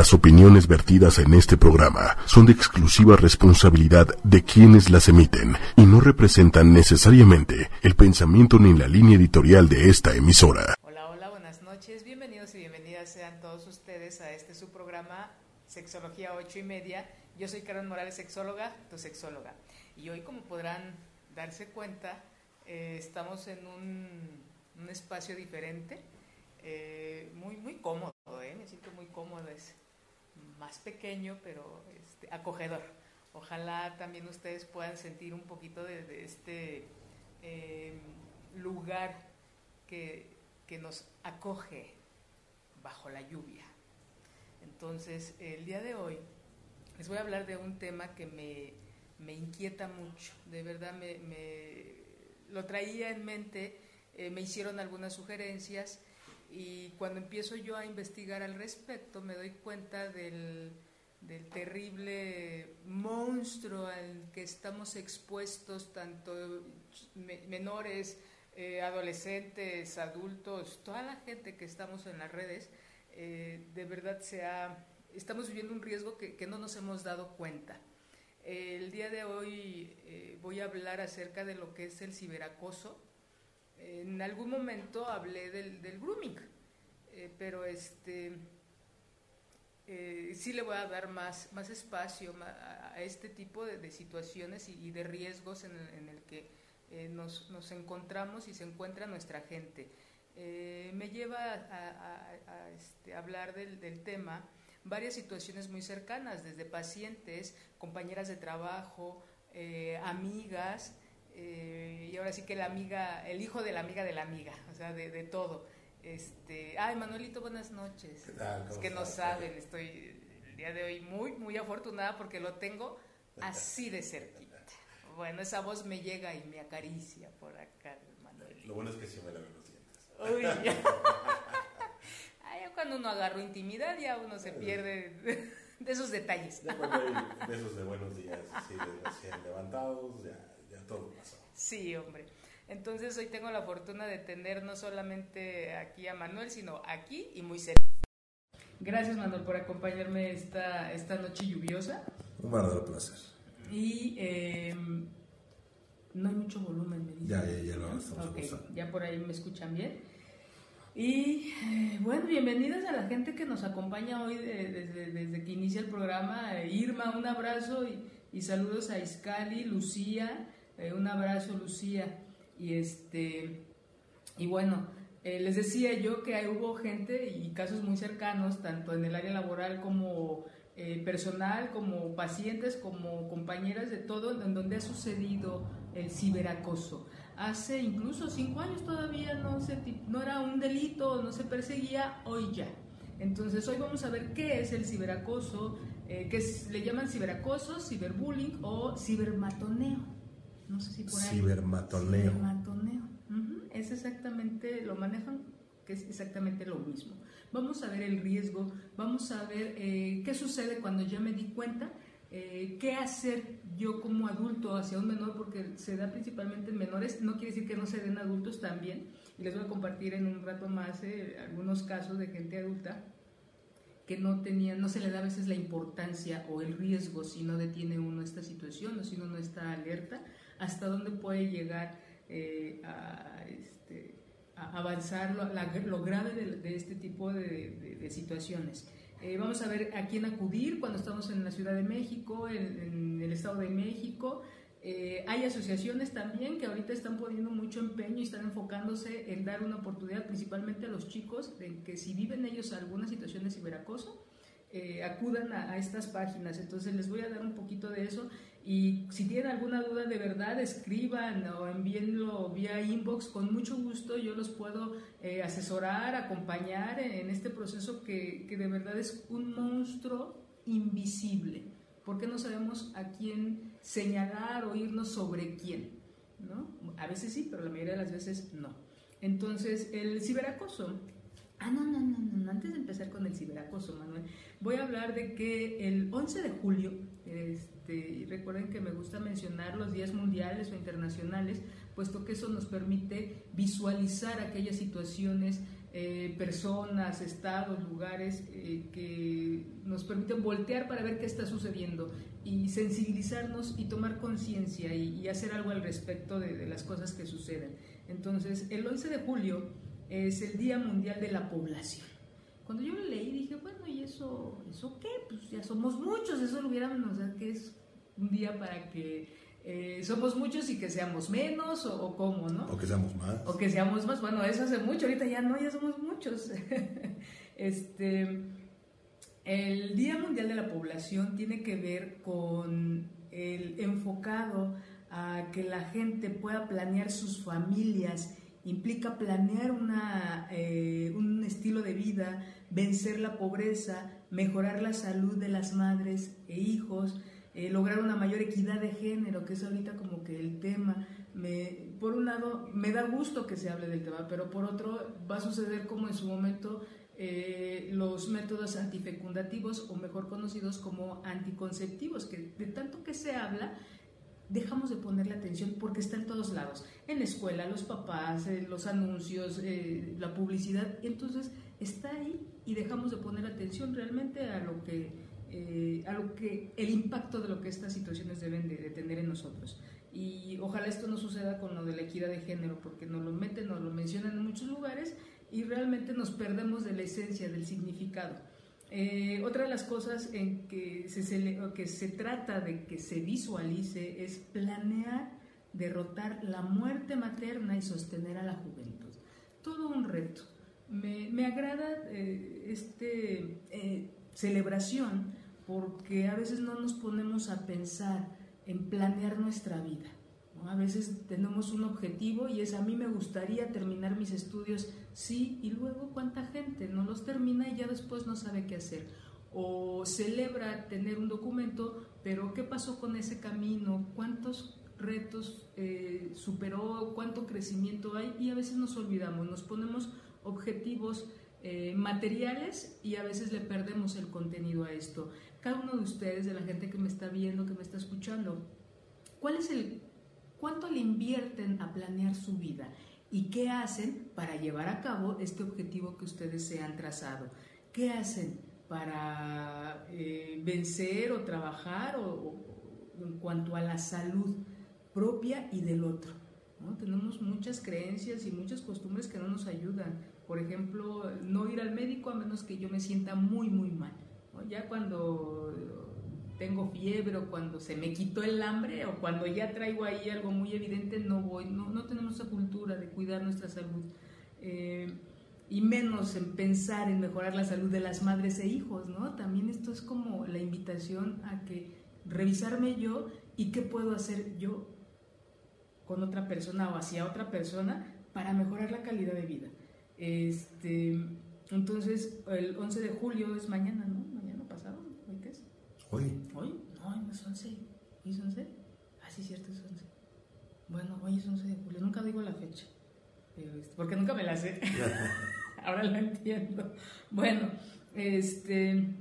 Las opiniones vertidas en este programa son de exclusiva responsabilidad de quienes las emiten y no representan necesariamente el pensamiento ni la línea editorial de esta emisora. Hola, hola, buenas noches. Bienvenidos y bienvenidas sean todos ustedes a este su programa Sexología 8 y media. Yo soy Karen Morales, sexóloga, tu sexóloga. Y hoy, como podrán darse cuenta, eh, estamos en un, un espacio diferente eh, muy, muy cómodo, ¿eh? me siento muy cómodo, es más pequeño, pero este, acogedor. Ojalá también ustedes puedan sentir un poquito de, este em, lugar que, que nos acoge bajo la lluvia. Entonces, el día de hoy les voy a hablar de un tema que me, me inquieta mucho, de verdad me, lo traía en mente, eh, me hicieron algunas sugerencias y cuando empiezo yo a investigar al respecto, me doy cuenta del, terrible monstruo al que estamos expuestos, tanto menores, eh, adolescentes, adultos, toda la gente que estamos en las redes, eh, de verdad se estamos viviendo un riesgo que, no nos hemos dado cuenta. el día de hoy eh, voy a hablar acerca de lo que es el ciberacoso, en algún momento hablé del, grooming, eh, pero este eh, sí le voy a dar más, más espacio a, este tipo de, situaciones y, de riesgos en el, que eh, nos, nos, encontramos y se encuentra nuestra gente. me lleva a, este, hablar del, del tema varias situaciones muy cercanas, desde pacientes, compañeras de trabajo, amigas, eh, y ahora sí que la amiga, el hijo de la amiga de la amiga, o sea, de, de todo. Este, ay, Manuelito, buenas noches. Es que no saben, estoy el día de hoy muy, muy afortunada porque lo tengo así de cerquita. Bueno, esa voz me llega y me acaricia por acá, Manuelito. Lo bueno es que sí me la ven los dientes. Uy, ay, cuando uno agarra intimidad ya uno se pierde de, esos detalles. Ya cuando hay besos de buenos días, sí, recién levantados, ya Sí, hombre. Entonces hoy tengo la fortuna de tener no solamente aquí a Manuel, sino aquí y muy cerca. Gracias Manuel por acompañarme esta, esta noche lluviosa. Un verdadero placer. Y eh, no hay mucho volumen, me Ya, ya, ya lo estamos okay, Ya por ahí me escuchan bien. Y eh, bueno, bienvenidas a la gente que nos acompaña hoy desde, desde, que inicia el programa. Irma, un abrazo y, y saludos a Iscali, Lucía, eh, un abrazo, Lucía. Y, este, y bueno, eh, les decía yo que hubo gente y casos muy cercanos, tanto en el área laboral como eh, personal, como pacientes, como compañeras de todo, en donde ha sucedido el ciberacoso. Hace incluso cinco años todavía no, se, no era un delito, no se perseguía, hoy ya. Entonces hoy vamos a ver qué es el ciberacoso, que le llaman ciberacoso, ciberbullying o cibermatoneo. No sé si por ahí. Cibermatoneo. Cibermatoneo. Es exactamente, lo manejan, que es exactamente lo mismo. Vamos a ver el riesgo, vamos a ver eh, qué sucede cuando ya me di cuenta, eh, qué hacer yo como adulto hacia un menor, porque se da principalmente en menores, no quiere decir que no se den adultos también, y les voy a compartir en un rato más eh, algunos casos de gente adulta que no tenía, no se le da a veces la importancia o el riesgo si no detiene uno esta situación o si uno no está alerta hasta dónde puede llegar eh, a, este, avanzar lo, grave de, este tipo de, situaciones. Eh, vamos a ver a quién acudir cuando estamos en la Ciudad de México, en, el Estado de México. Eh, hay asociaciones también que ahorita están poniendo mucho empeño y están enfocándose en dar una oportunidad principalmente a los chicos de que si viven ellos alguna situación de ciberacoso, acudan a, a, estas páginas. Entonces les voy a dar un poquito de eso y si tienen alguna duda de verdad, escriban o envíenlo vía inbox. Con mucho gusto yo los puedo eh, asesorar, acompañar en este proceso que, que, de verdad es un monstruo invisible. Porque no sabemos a quién señalar o irnos sobre quién. ¿no? A veces sí, pero la mayoría de las veces no. Entonces, el ciberacoso. Ah, no, no, no, no. Antes de empezar con el ciberacoso, Manuel, voy a hablar de que el 11 de julio. Este, recuerden que me gusta mencionar los días mundiales o internacionales, puesto que eso nos permite visualizar aquellas situaciones eh, personas, estados, lugares eh, que nos permiten voltear para ver qué está sucediendo y sensibilizarnos y tomar conciencia y, hacer algo al respecto de, las cosas que suceden. Entonces, el 11 de julio es el Día Mundial de la Población. Cuando yo lo leí dije, bueno, ¿y eso, eso qué? Pues ya somos muchos, eso lo hubiéramos, que es un día para que eh, somos muchos y que seamos menos o, cómo, ¿no? O que seamos más. O que seamos más, bueno, eso hace mucho, ahorita ya no, ya somos muchos. este, el Día Mundial de la Población tiene que ver con el enfocado a que la gente pueda planear sus familias, implica planear una, eh, un estilo de vida, vencer la pobreza, mejorar la salud de las madres e hijos, eh, lograr una mayor equidad de género, que es ahorita como que el tema. Me, por un lado, me da gusto que se hable del tema, pero por otro, va a suceder como en su momento eh, los métodos antifecundativos, o mejor conocidos como anticonceptivos, que de tanto que se habla, dejamos de ponerle atención porque está en todos lados, en la escuela, los papás, eh, los anuncios, la publicidad, entonces está ahí y dejamos de poner atención realmente a lo que eh, a lo que el impacto de lo que estas situaciones deben de, tener en nosotros. Y ojalá esto no suceda con lo de la equidad de género, porque nos lo meten, nos lo mencionan en muchos lugares y realmente nos perdemos de la esencia, del significado. Eh, otra de las cosas en que se, que se trata de que se visualice es planear derrotar la muerte materna y sostener a la juventud. Todo un reto. Me, me agrada eh, este, celebración porque a veces no nos ponemos a pensar en planear nuestra vida. A veces tenemos un objetivo y es a mí me gustaría terminar mis estudios, sí, y luego cuánta gente no los termina y ya después no sabe qué hacer. O celebra tener un documento, pero ¿qué pasó con ese camino? ¿Cuántos retos eh, superó? ¿Cuánto crecimiento hay? Y a veces nos olvidamos, nos ponemos objetivos eh, materiales y a veces le perdemos el contenido a esto. Cada uno de ustedes, de la gente que me está viendo, que me está escuchando, ¿cuál es el cuánto le invierten a planear su vida y qué hacen para llevar a cabo este objetivo que ustedes se han trazado? ¿Qué hacen para eh, vencer o trabajar o, en cuanto a la salud propia y del otro? Tenemos muchas creencias y muchas costumbres que no nos ayudan por ejemplo, no ir al médico a menos que yo me sienta muy, muy mal. Ya cuando tengo fiebre o cuando se me quitó el hambre o cuando ya traigo ahí algo muy evidente, no voy, no, no tenemos esa cultura de cuidar nuestra salud. Eh, y menos en pensar en mejorar la salud de las madres e hijos, ¿no? También esto es como la invitación a que revisarme yo y qué puedo hacer yo con otra persona o hacia otra persona para mejorar la calidad de vida. Este, entonces, el 11 de julio es mañana, ¿no? Mañana pasado, ¿hoy qué es? Hoy. ¿Hoy? No, no es 11. ¿Hoy es 11? Ah, sí, cierto, es 11. Bueno, hoy es 11 de julio, nunca digo la fecha, este, porque nunca me la sé. Ahora lo entiendo. Bueno, este,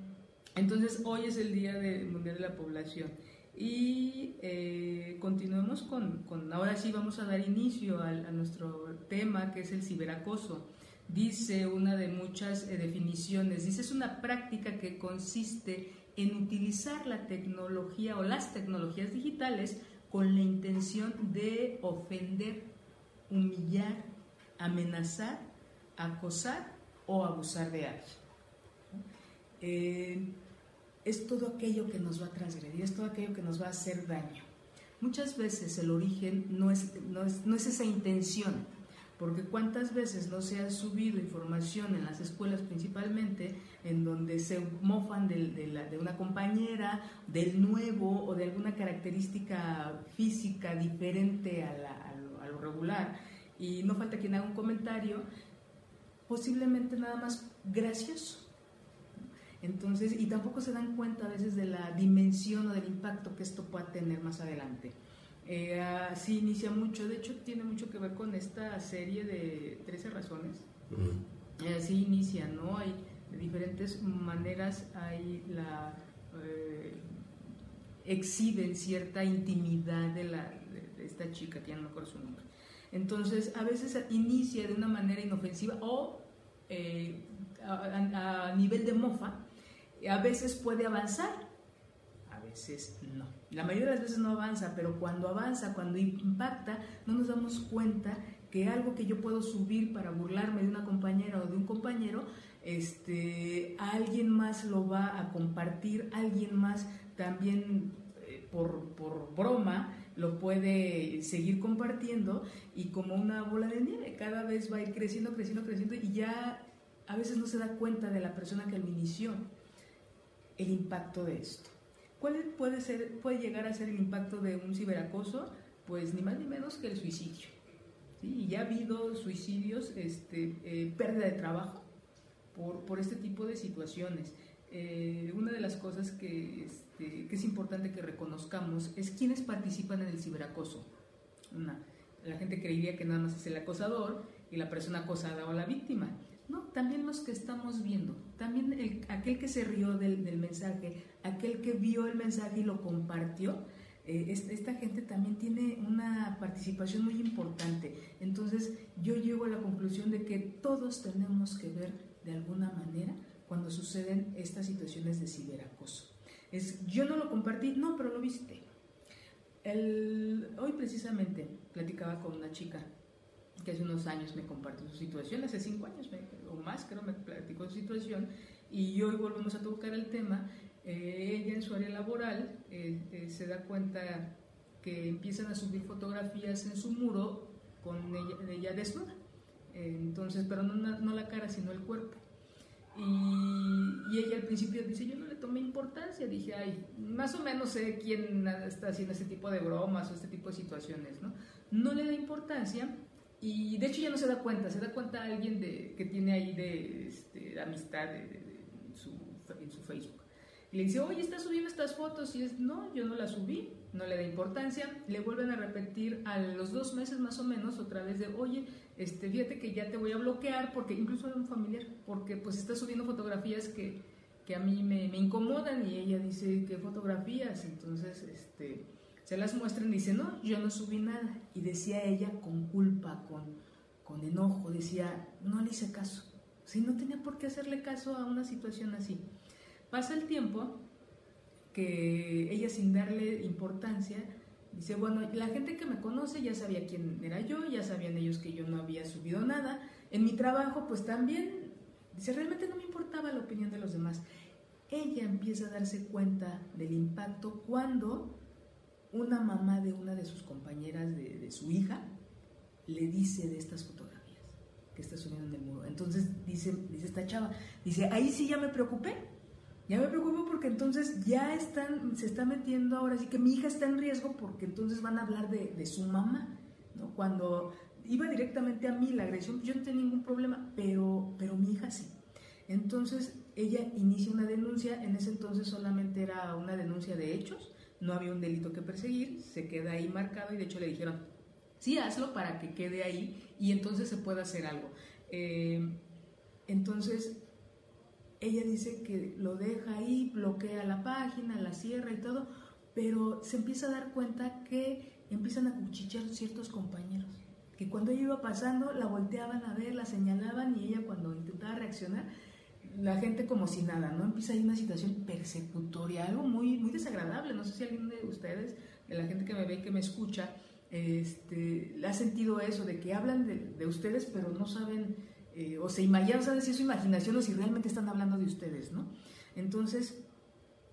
entonces hoy es el Día Mundial de la Población. Y eh, continuemos con, con, ahora sí vamos a dar inicio a, a nuestro tema que es el ciberacoso dice una de muchas eh, definiciones, dice es una práctica que consiste en utilizar la tecnología o las tecnologías digitales con la intención de ofender, humillar, amenazar, acosar o abusar de alguien. Eh, es todo aquello que nos va a transgredir, es todo aquello que nos va a hacer daño. Muchas veces el origen no es, no es, no es esa intención, porque cuántas veces no se ha subido información en las escuelas principalmente en donde se mofan de, una compañera, del nuevo o de alguna característica física diferente a, lo, regular y no falta quien haga un comentario, posiblemente nada más gracioso. Entonces, y tampoco se dan cuenta a veces de la dimensión o del impacto que esto pueda tener más adelante. Eh, así inicia mucho, de hecho tiene mucho que ver con esta serie de 13 razones. Eh, así inicia, ¿no? Hay de diferentes maneras, hay la... Eh, exhiben cierta intimidad de, la, de, esta chica, que ya no me acuerdo su nombre. Entonces, a veces inicia de una manera inofensiva o eh, a, nivel de mofa, a veces puede avanzar, a veces no. La mayoría de las veces no avanza, pero cuando avanza, cuando impacta, no nos damos cuenta que algo que yo puedo subir para burlarme de una compañera o de un compañero, este, alguien más lo va a compartir, alguien más también eh, por, por broma lo puede seguir compartiendo y como una bola de nieve, cada vez va a ir creciendo, creciendo, creciendo y ya a veces no se da cuenta de la persona que lo inició el impacto de esto. ¿Cuál puede, ser, puede llegar a ser el impacto de un ciberacoso? Pues ni más ni menos que el suicidio. Y ya ha habido suicidios, este, eh, pérdida de trabajo por, por, este tipo de situaciones. Eh, una de las cosas que, este, que, es importante que reconozcamos es quiénes participan en el ciberacoso. Una, la gente creería que nada más es el acosador y la persona acosada o la víctima. No, también los que estamos viendo, también el, aquel que se rió del, del, mensaje, aquel que vio el mensaje y lo compartió, eh, esta gente también tiene una participación muy importante. Entonces yo llego a la conclusión de que todos tenemos que ver de alguna manera cuando suceden estas situaciones de ciberacoso. Es, yo no lo compartí, no, pero lo viste. El, hoy precisamente platicaba con una chica que hace unos años me compartió su situación, hace cinco años o más creo me platicó su situación, y hoy volvemos a tocar el tema. Eh, ella en su área laboral eh, eh, se da cuenta que empiezan a subir fotografías en su muro con ella, ella desnuda, entonces, pero no, no, la cara, sino el cuerpo. Y, y, ella al principio dice, yo no le tomé importancia, dije, ay, más o menos sé quién está haciendo este tipo de bromas o este tipo de situaciones, ¿no? No le da importancia y de hecho ya no se da cuenta, se da cuenta alguien de, que tiene ahí de, este, amistad en, su, en, su, Facebook. Y le dice, oye, ¿estás subiendo estas fotos? Y es, no, yo no las subí, no le da importancia. Le vuelven a repetir a los dos meses más o menos otra vez de, oye, este, fíjate que ya te voy a bloquear, porque incluso es un familiar, porque pues está subiendo fotografías que, que a mí me, me, incomodan y ella dice, ¿qué fotografías? Entonces, este se las muestran y dice, no, yo no subí nada. Y decía ella con culpa, con, con enojo, decía, no le hice caso. Si no tenía por qué hacerle caso a una situación así. Pasa el tiempo que ella sin darle importancia, dice, bueno, la gente que me conoce ya sabía quién era yo, ya sabían ellos que yo no había subido nada. En mi trabajo, pues también, dice, realmente no me importaba la opinión de los demás. Ella empieza a darse cuenta del impacto cuando una mamá de una de sus compañeras de, su hija le dice de estas fotografías que está subiendo en el muro. Entonces dice, dice esta chava, dice, ahí sí ya me preocupé. Ya me preocupo porque entonces ya están, se está metiendo ahora sí que mi hija está en riesgo porque entonces van a hablar de, su mamá, ¿no? Cuando iba directamente a mí la agresión, yo no tenía ningún problema, pero, pero mi hija sí. Entonces ella inicia una denuncia, en ese entonces solamente era una denuncia de hechos, no había un delito que perseguir, se queda ahí marcado y de hecho le dijeron, sí, hazlo para que quede ahí y entonces se pueda hacer algo. Eh, entonces, ella dice que lo deja ahí, bloquea la página, la cierra y todo, pero se empieza a dar cuenta que empiezan a cuchichear ciertos compañeros, que cuando ella iba pasando la volteaban a ver, la señalaban y ella cuando intentaba reaccionar la gente como si nada, ¿no? Empieza ahí una situación persecutoria, algo muy, muy desagradable. No sé si alguien de ustedes, de la gente que me ve y que me escucha, este, ha sentido eso, de que hablan de, ustedes, pero no saben, eh, o se imaginan, saben si es su imaginación o si realmente están hablando de ustedes, ¿no? Entonces,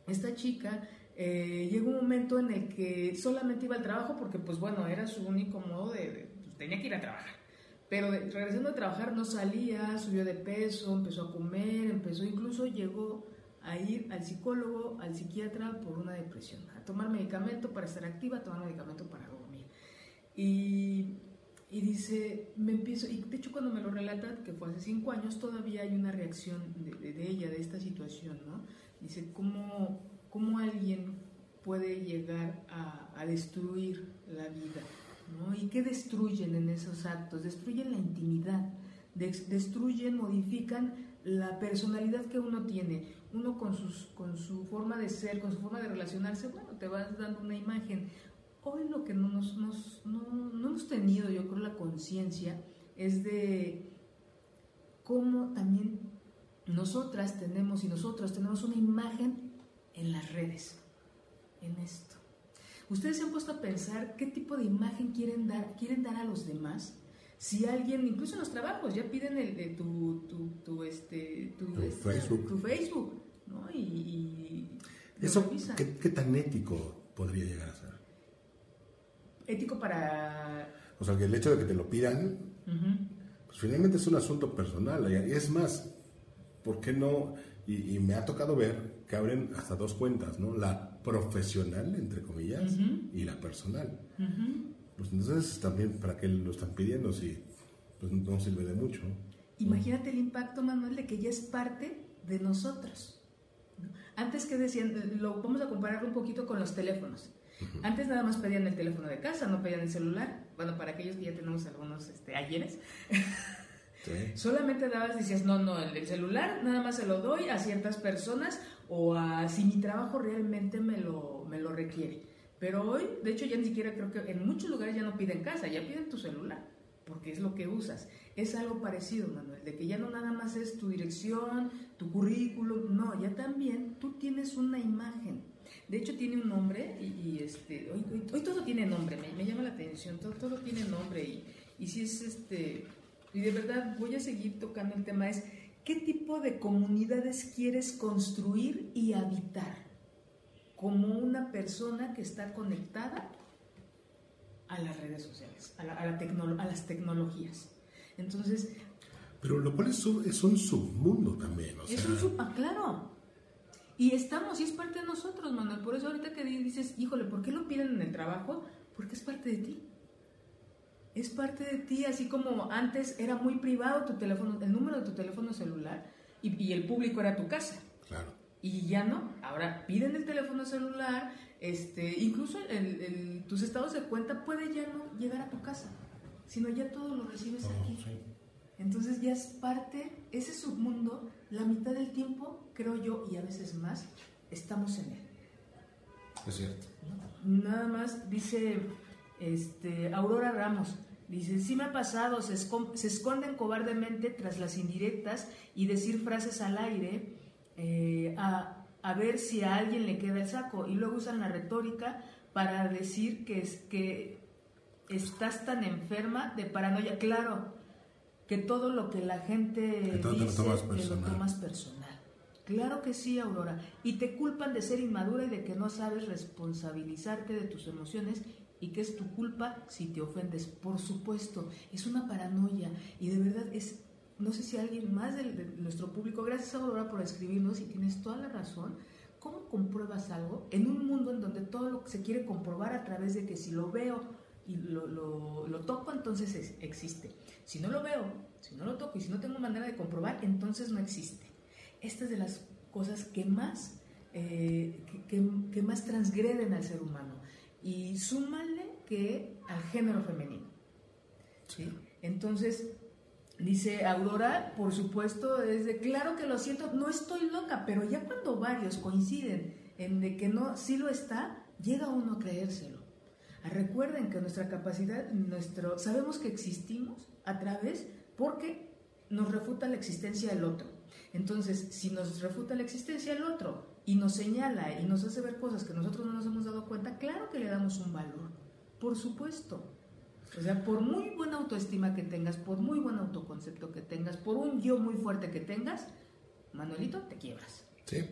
esta chica eh, llegó un momento en el que solamente iba al trabajo porque, pues bueno, era su único modo de, pues, tenía que ir a trabajar. Pero regresando a trabajar no salía, subió de peso, empezó a comer, empezó, incluso llegó a ir al psicólogo, al psiquiatra por una depresión, a tomar medicamento para estar activa, a tomar medicamento para dormir. Y, y dice, me empiezo, y de hecho cuando me lo relata, que fue hace cinco años, todavía hay una reacción de, de, ella, de esta situación, ¿no? Dice, ¿cómo, cómo alguien puede llegar a, a destruir la vida? ¿Y qué destruyen en esos actos? Destruyen la intimidad, destruyen, modifican la personalidad que uno tiene. Uno con, sus, con su forma de ser, con su forma de relacionarse, bueno, te vas dando una imagen. Hoy lo que no, nos, no, no hemos tenido, yo creo, la conciencia es de cómo también nosotras tenemos y nosotros tenemos una imagen en las redes, en esto. ¿Ustedes se han puesto a pensar qué tipo de imagen quieren dar, quieren dar a los demás? Si alguien, incluso en los trabajos, ya piden el, tu, tu, tu, este, tu, este, Facebook. tu Facebook, ¿no? Y, Eso, ¿qué, tan ético podría llegar a ser? Ético para... O sea, que el hecho de que te lo pidan, pues finalmente es un asunto personal. Y es más, ¿por qué no? Y, me ha tocado ver que abren hasta dos cuentas, ¿no? La profesional, entre comillas, y la personal. Pues entonces también, ¿para qué lo están pidiendo si pues, no sirve de mucho? Imagínate el impacto, Manuel, de que ya es parte de nosotros. Antes que decían, lo vamos a comparar un poquito con los teléfonos. Antes nada más pedían el teléfono de casa, no pedían el celular. Bueno, para aquellos que ya tenemos algunos este, ayeres. Solamente dabas, decías, no, no, el, celular nada más se lo doy a ciertas personas o a si mi trabajo realmente me lo, me lo requiere. Pero hoy, de hecho, ya ni siquiera creo que en muchos lugares ya no piden casa, ya piden tu celular, porque es lo que usas. Es algo parecido, Manuel, de que ya no nada más es tu dirección, tu currículum, no, ya también tú tienes una imagen. De hecho, tiene un nombre y, este, hoy, todo tiene nombre, me, llama la atención, todo, todo tiene nombre y, y si es este, y de verdad voy a seguir tocando el tema, es qué tipo de comunidades quieres construir y habitar como una persona que está conectada a las redes sociales, a, a, las tecnologías. Entonces... Pero lo cual es, un submundo también. es un sub, ah, claro. Y estamos, y es parte de nosotros, Manuel. Por eso ahorita que dices, híjole, ¿por qué lo piden en el trabajo? Porque es parte de ti. Es parte de ti, así como antes era muy privado tu teléfono, el número de tu teléfono celular y, y el público era tu casa. Claro y ya no. Ahora piden el teléfono celular, este, incluso tus estados de cuenta puede ya no llegar a tu casa, sino ya todo lo recibes oh, aquí. Entonces ya es parte, ese submundo, la mitad del tiempo, creo yo, y a veces más, estamos en él. Es cierto. Nada más dice este, Aurora Ramos, dice, sí me ha pasado, se, se esconden cobardemente tras las indirectas y decir frases al aire eh, a, ver si a alguien le queda el saco y luego usan la retórica para decir que es que estás tan enferma de paranoia. Claro, que todo lo que la gente dice te lo, tomas personal. Claro que sí, Aurora. Y te culpan de ser inmadura y de que no sabes responsabilizarte de tus emociones y que es tu culpa si te ofendes. Por supuesto, es una paranoia y de verdad es no sé si alguien más de, nuestro público, gracias Aurora por escribirnos y tienes toda la razón, ¿cómo compruebas algo en un mundo en donde todo lo que se quiere comprobar a través de que si lo veo y lo, lo, toco, entonces existe? Si no lo veo, si no lo toco y si no tengo manera de comprobar, entonces no existe. Esta es de las cosas que más, eh, que, más transgreden al ser humano. Y súmale que al género femenino. ¿sí? Entonces, Dice Aurora, por supuesto, es de claro que lo siento, no estoy loca, pero ya cuando varios coinciden en de que no, sí lo está, llega uno a creérselo. Ah, recuerden que nuestra capacidad, nuestro, sabemos que existimos a través porque nos refuta la existencia del otro. Entonces, si nos refuta la existencia del otro y nos señala y nos hace ver cosas que nosotros no nos hemos dado cuenta, claro que le damos un valor, por supuesto. O sea, por muy buena autoestima que tengas, por muy buen autoconcepto que tengas, por un yo muy fuerte que tengas, Manuelito, te quiebras. Sí.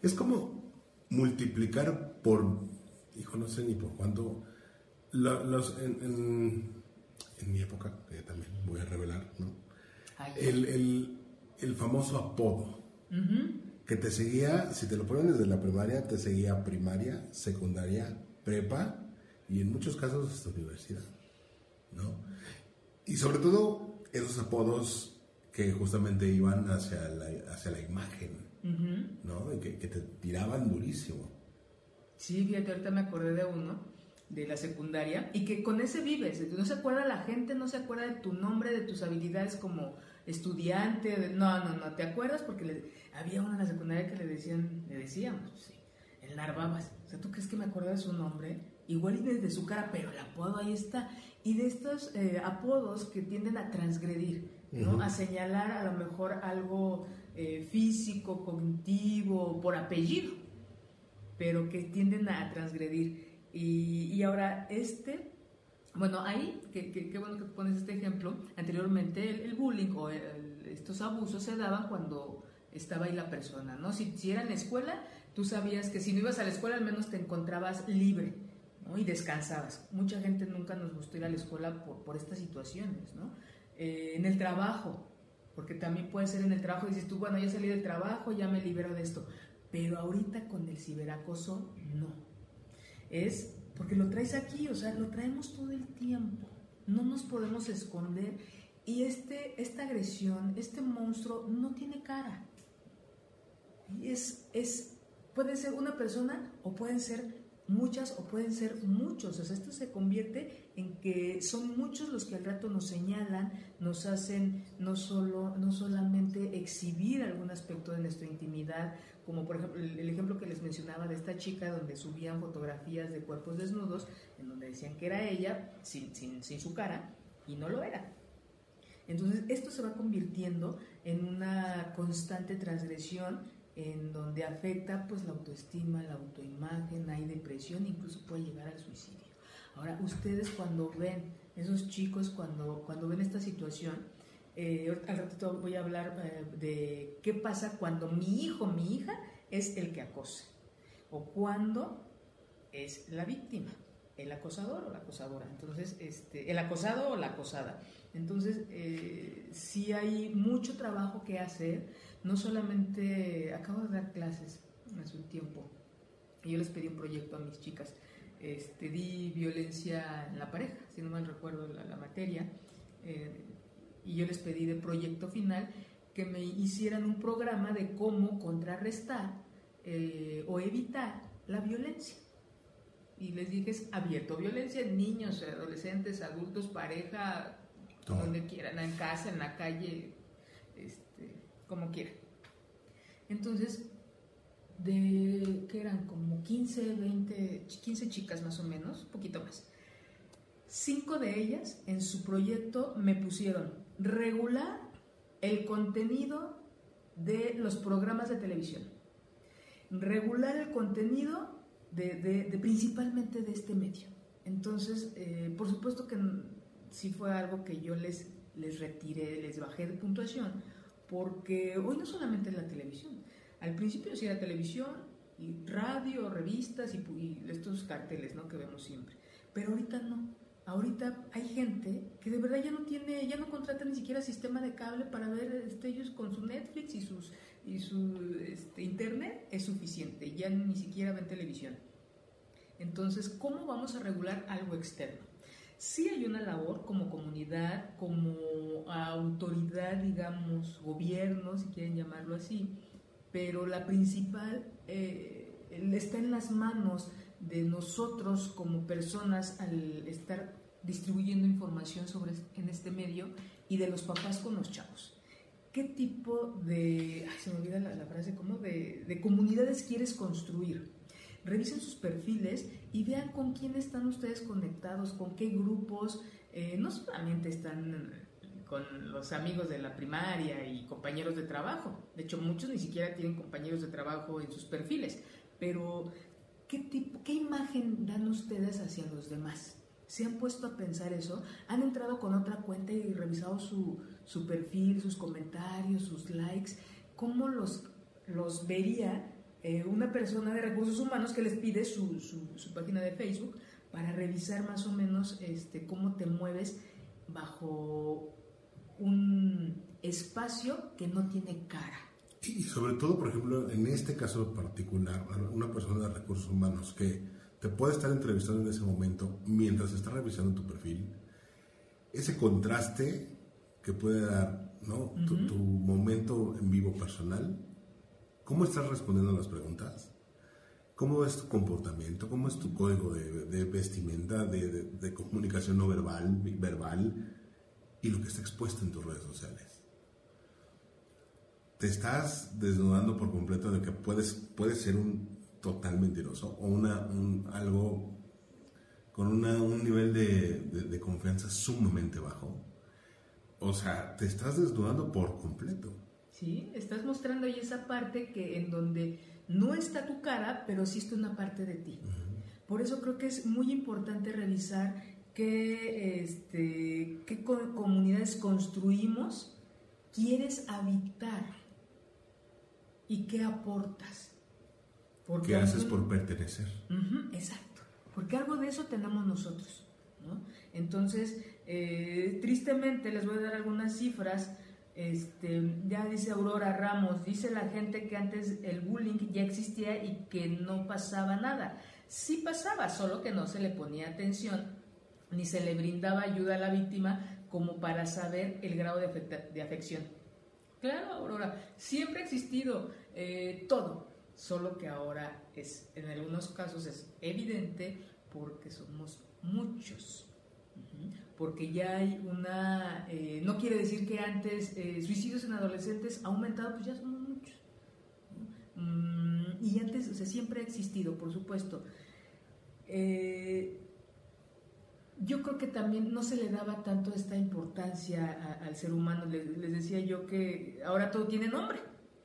Es como multiplicar por, hijo, no sé ni por cuánto, los, en, mi época, que también voy a revelar, ¿no? el, famoso apodo. Que te seguía, si te lo ponen desde la primaria, te seguía primaria, secundaria, prepa y en muchos casos hasta universidad. ¿no? Y sobre todo esos apodos que justamente iban hacia la, hacia la imagen, ¿no? que, te tiraban durísimo. Sí, fíjate, ahorita me acordé de uno de la secundaria y que con ese vives, no se acuerda la gente, no se acuerda de tu nombre, de tus habilidades como estudiante, no, no, no, te acuerdas porque había uno en la secundaria que le decían, le decíamos, sí, el Narvabas, o sea, ¿tú crees que me acuerdo de su nombre? Igual y desde su cara, pero el apodo ahí está y de estos eh, apodos que tienden a transgredir. ¿no? A señalar a lo mejor algo eh, físico, cognitivo, por apellido, pero que tienden a transgredir. Y, ahora este, bueno, ahí, qué bueno que pones este ejemplo, anteriormente el, bullying o estos abusos se daban cuando estaba ahí la persona, ¿no? Si, si era en la escuela, tú sabías que si no ibas a la escuela al menos te encontrabas libre, ¿no? Y descansabas. Mucha gente nunca nos gustó ir a la escuela por, por estas situaciones, ¿no? Eh, en el trabajo, porque también puede ser en el trabajo, dices tú, bueno, ya salí del trabajo, ya me libero de esto, pero ahorita con el ciberacoso, no. Es porque lo traes aquí, o sea, lo traemos todo el tiempo, no nos podemos esconder y este, esta agresión, este monstruo no tiene cara. Es, es, puede ser una persona o pueden ser muchas o pueden ser muchos. O sea, esto se convierte en que son muchos los que al rato nos señalan, nos hacen no, solo, no solamente exhibir algún aspecto de nuestra intimidad, como por ejemplo el, ejemplo que les mencionaba de esta chica donde subían fotografías de cuerpos desnudos, en donde decían que era ella sin, sin, sin su cara, y no lo era. Entonces, esto se va convirtiendo en una constante transgresión en donde afecta pues la autoestima, la autoimagen, hay depresión, incluso puede llegar al suicidio. Ahora, ustedes cuando ven, esos chicos cuando, cuando ven esta situación, eh, al ratito voy a hablar eh, de qué pasa cuando mi hijo, mi hija es el que acosa, o cuando es la víctima, el acosador o la acosadora. Entonces, este, el acosado o la acosada. Entonces, eh, sí hay mucho trabajo que hacer no solamente acabo de dar clases hace un tiempo yo les pedí un proyecto a mis chicas. Este, di violencia en la pareja, si no mal recuerdo la, materia, eh, y yo les pedí de proyecto final que me hicieran un programa de cómo contrarrestar eh, o evitar la violencia. Y les dije, es abierto, violencia en niños, adolescentes, adultos, pareja, donde quieran, en casa, en la calle, como quiera. Entonces, de que eran como 15, 20, 15 chicas más o menos, un poquito más. Cinco de ellas en su proyecto me pusieron regular el contenido de los programas de televisión, regular el contenido de, principalmente de este medio. Entonces, eh, por supuesto que sí fue algo que yo les, les retiré, les bajé de puntuación, porque hoy no solamente la televisión, al principio sí era televisión y radio, revistas y, estos carteles ¿no? que vemos siempre, pero ahorita no. Ahorita hay gente que de verdad ya no tiene, ya no contrata ni siquiera sistema de cable para ver este, ellos con su Netflix y sus y su este, internet es suficiente, ya ni siquiera ven televisión. Entonces, ¿cómo vamos a regular algo externo? sí hay una labor como comunidad, como autoridad, digamos, gobierno, si quieren llamarlo así, pero la principal eh, está en las manos de nosotros como personas al estar distribuyendo información sobre en este medio y de los papás con los chavos. ¿Qué tipo de, ay, se me olvida la, frase, ¿cómo? De, de comunidades quieres construir? revisen sus perfiles y vean con quién están ustedes conectados, con qué grupos, eh, no solamente están con los amigos de la primaria y compañeros de trabajo, de hecho muchos ni siquiera tienen compañeros de trabajo en sus perfiles, pero ¿qué, tipo, qué imagen dan ustedes hacia los demás? ¿Se han puesto a pensar eso? ¿Han entrado con otra cuenta y revisado su, su perfil, sus comentarios, sus likes? ¿Cómo los, los vería eh, una persona de recursos humanos que les pide su, su, página de Facebook para revisar más o menos este, cómo te mueves bajo un espacio que no tiene cara. Y sobre todo, por ejemplo, en este caso particular, una persona de recursos humanos que te puede estar entrevistando en ese momento mientras está revisando tu perfil, ese contraste que puede dar ¿no? tu, momento en vivo personal ¿Cómo estás respondiendo a las preguntas? ¿Cómo es tu comportamiento? ¿Cómo es tu código de, vestimenta, de, comunicación no verbal, verbal y lo que está expuesto en tus redes sociales? ¿Te estás desnudando por completo de que puedes, puedes ser un total mentiroso o una, algo con un nivel de, confianza sumamente bajo? O sea, te estás desnudando por completo. Sí, estás mostrando ahí esa parte que en donde no está tu cara, pero sí está una parte de ti. Por eso creo que es muy importante revisar qué, este, qué comunidades construimos, quieres habitar y qué aportas. ¿Qué haces por pertenecer? exacto, porque algo de eso tenemos nosotros. ¿no? Entonces, eh, tristemente les voy a dar algunas cifras. Este, ya dice Aurora Ramos, dice la gente que antes el bullying ya existía y que no pasaba nada. Sí pasaba, solo que no se le ponía atención ni se le brindaba ayuda a la víctima como para saber el grado de, de afección. Claro, Aurora, siempre ha existido eh, todo, solo que ahora es, en algunos casos es evidente porque somos muchos. Porque ya hay una, eh, no quiere decir que antes eh, suicidios en adolescentes ha aumentado, pues ya somos muchos. Mm, y antes, o sea, siempre ha existido, por supuesto. Yo creo que también no se le daba tanto esta importancia al ser humano. les, decía yo que ahora todo tiene nombre.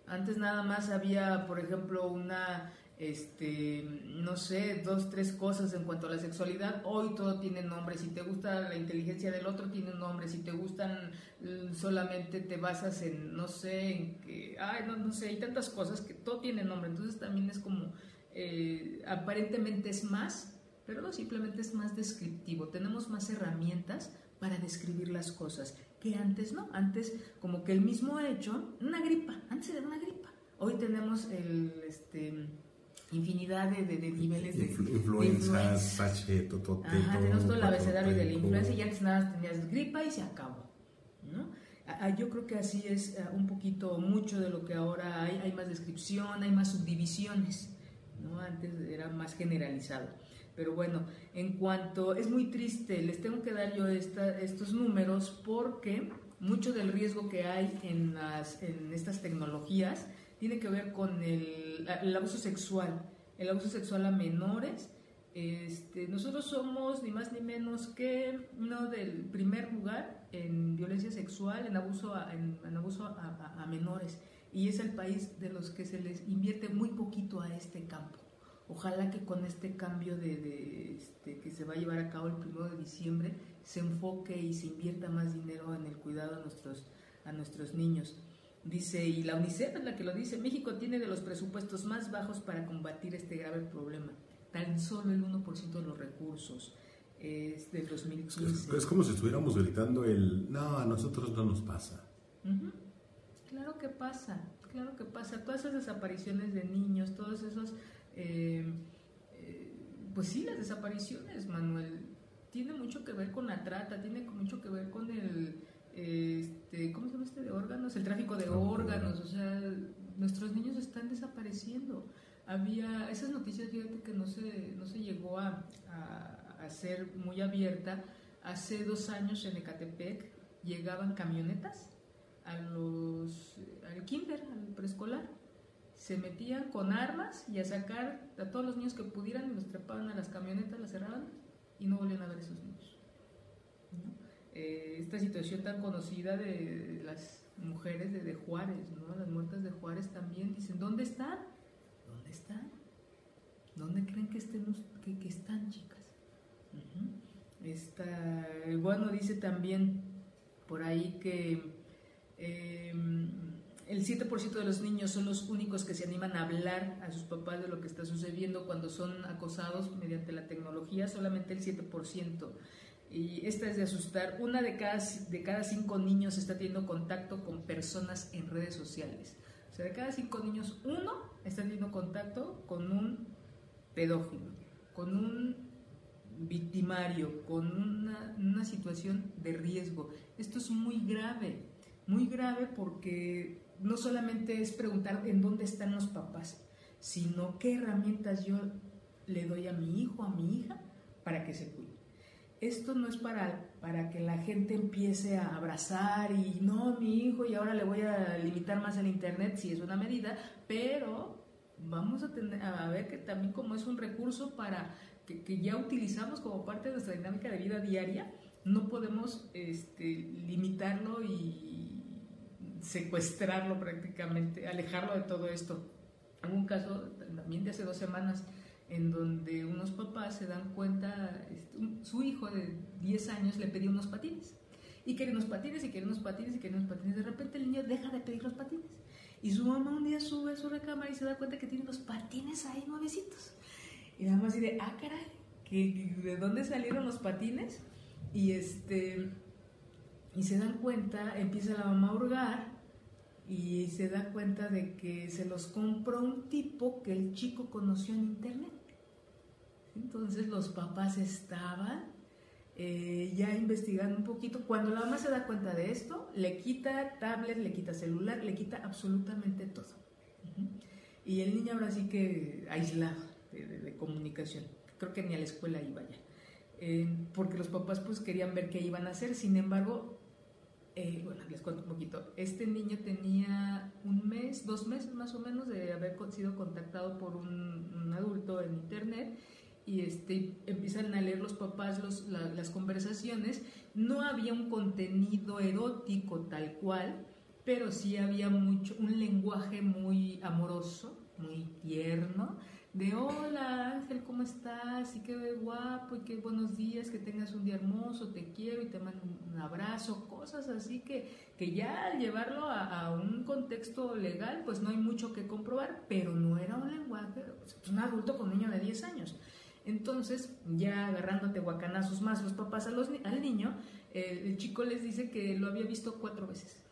Antes nada más había, por ejemplo, una, este, no sé, dos, tres cosas en cuanto a la sexualidad. Hoy todo tiene nombre. Si te gusta la inteligencia del otro, tiene un nombre. Si te gustan, mm, solamente te basas en, no sé, en que, ay, no, no sé, hay tantas cosas que todo tiene nombre. Entonces también es como, eh, aparentemente es más, pero no, simplemente es más descriptivo. Tenemos más herramientas para describir las cosas que antes no. Antes, como que el mismo hecho, una gripa, antes era una gripa. Hoy tenemos el, este, infinidad de, de, niveles de influencias, H, tenemos todo el abecedario de la influencia y antes nada tenías gripa y se acabó. ¿no? Yo creo que así es eh, un poquito mucho de lo que ahora hay. Hay más descripción, hay más subdivisiones. ¿no? Antes era más generalizado. Pero bueno, en cuanto, es muy triste, les tengo que dar yo estos números porque mucho del riesgo que hay en, estas tecnologías tiene que ver con el, abuso sexual, el abuso sexual a menores. Este, nosotros somos ni más ni menos que uno del primer lugar en violencia sexual, en abuso a, en, abuso a menores, y es el país de los que se les invierte muy poquito a este campo. Ojalá que con este cambio de, este, que se va a llevar a cabo el 1 de diciembre se enfoque y se invierta más dinero en el cuidado a nuestros, a nuestros niños. Dice, y la UNICEF es la que lo dice, México tiene de los presupuestos más bajos para combatir este grave problema. Tan solo el 1% de los recursos es del 2015. Es, como si estuviéramos gritando el, no, a nosotros no nos pasa. Claro que pasa, claro que pasa. Todas esas desapariciones de niños, todos esos eh, eh, pues sí, las desapariciones, Manuel, tiene mucho que ver con la trata, tiene mucho que ver con el, este, ¿cómo se llama este de órganos? El tráfico de órganos, o sea, nuestros niños están desapareciendo. Había esas noticias, fíjate que no se, no se llegó a, a, a ser muy abierta. Hace dos años en Ecatepec llegaban camionetas a los, al kinder, al preescolar, se metían con armas y a sacar a todos los niños que pudieran y los trepaban a las camionetas, las cerraban y no volvían a ver a esos niños. Eh, esta situación tan conocida de las mujeres de, Juárez, ¿no? las muertas de Juárez también dicen, ¿dónde están? ¿Dónde están? ¿Dónde creen que, están, chicas? bueno, dice también por ahí que... Em, el 7% de los niños son los únicos que se animan a hablar a sus papás de lo que está sucediendo cuando son acosados mediante la tecnología, solamente el 7%. Y esta es de asustar. Una de cada, de cada cinco niños está teniendo contacto con personas en redes sociales. O sea, de cada cinco niños, uno está teniendo contacto con un pedófilo, con un victimario, con una, una situación de riesgo. Esto es muy grave, muy grave porque no solamente es preguntar en dónde están los papás, sino qué herramientas yo le doy a mi hijo, a mi hija, para que se cuide. Esto no es para, para que la gente empiece a abrazar y no, mi hijo, y ahora le voy a limitar más el Internet, si es una medida, pero vamos a, tener, a ver que también como es un recurso para que, ya utilizamos como parte de nuestra dinámica de vida diaria, no podemos este, limitarlo y secuestrarlo prácticamente, alejarlo de todo esto. Hubo un caso también de hace dos semanas en donde unos papás se dan cuenta, este, su hijo de 10 años le pedía unos patines y quería unos patines y quería unos patines y quería unos patines. De repente el niño deja de pedir los patines y su mamá un día sube a su recámara y se da cuenta que tiene los patines ahí nuevecitos. Y nada más dice, ah, caray, ¿de dónde salieron los patines? Y este y se dan cuenta, empieza la mamá a hurgar y se da cuenta de que se los compró un tipo que el chico conoció en internet. Entonces los papás estaban eh, ya investigando un poquito. Cuando la mamá se da cuenta de esto, le quita tablet, le quita celular, le quita absolutamente todo. Y el niño ahora sí que aislado de, comunicación. Creo que ni a la escuela iba ya. Eh, porque los papás pues querían ver qué iban a hacer. Sin embargo, eh, bueno, les cuento un poquito. Este niño tenía un mes, dos meses más o menos de haber sido contactado por un, adulto en internet y este, empiezan a leer los papás las conversaciones. No había un contenido erótico tal cual, pero sí había mucho, un lenguaje muy amoroso, muy tierno, de hola Ángel, ¿cómo estás? Y qué guapo, y qué buenos días, que tengas un día hermoso, te quiero y te mando un abrazo, cosas así que, que ya al llevarlo a, un contexto legal, pues no hay mucho que comprobar, pero no era un lenguaje, un adulto con niño de 10 años. Entonces, ya agarrándote guacanazos más los papás al niño, el chico les dice que lo había visto cuatro veces.